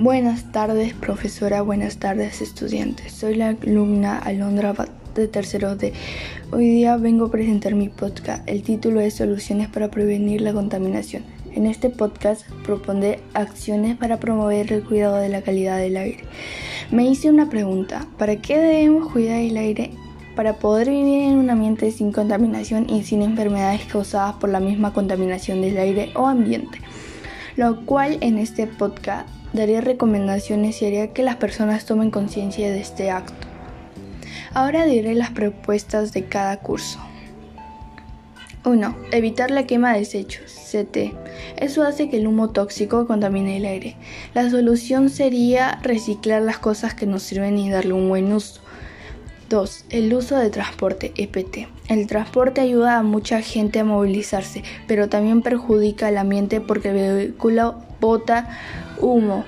Buenas tardes, profesora. Buenas tardes, estudiantes. Soy la alumna Alondra de tercero D. Hoy día vengo a presentar mi podcast. El título es Soluciones para prevenir la contaminación. En este podcast propondré acciones para promover el cuidado de la calidad del aire. Me hice una pregunta. ¿Para qué debemos cuidar el aire? Para poder vivir en un ambiente sin contaminación y sin enfermedades causadas por la misma contaminación del aire o ambiente. Lo cual en este podcast daría recomendaciones y haría que las personas tomen conciencia de este acto. Ahora diré las propuestas de cada curso. 1. Evitar la quema de desechos. CT. Eso hace que el humo tóxico contamine el aire. La solución sería reciclar las cosas que nos sirven y darle un buen uso. 2. El uso de transporte EPT. El transporte ayuda a mucha gente a movilizarse, pero también perjudica al ambiente porque el vehículo bota humo,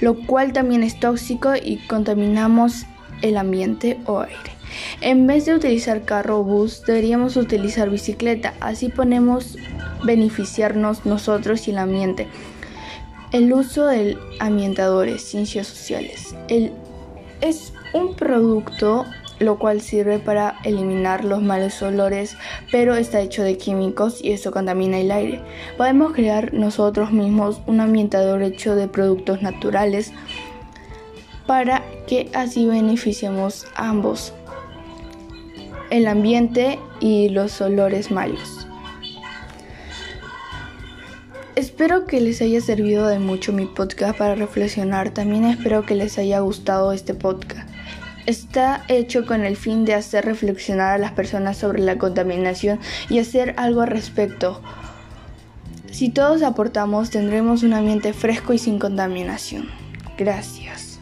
lo cual también es tóxico y contaminamos el ambiente o aire. En vez de utilizar carro o bus, deberíamos utilizar bicicleta, así podemos beneficiarnos nosotros y el ambiente. El uso de ambientadores, ciencias sociales. El, es un producto lo cual sirve para eliminar los malos olores, pero está hecho de químicos y eso contamina el aire. Podemos crear nosotros mismos un ambientador hecho de productos naturales para que así beneficiemos ambos, el ambiente y los olores malos. Espero que les haya servido de mucho mi podcast para reflexionar. También espero que les haya gustado este podcast. Está hecho con el fin de hacer reflexionar a las personas sobre la contaminación y hacer algo al respecto. Si todos aportamos, tendremos un ambiente fresco y sin contaminación. Gracias.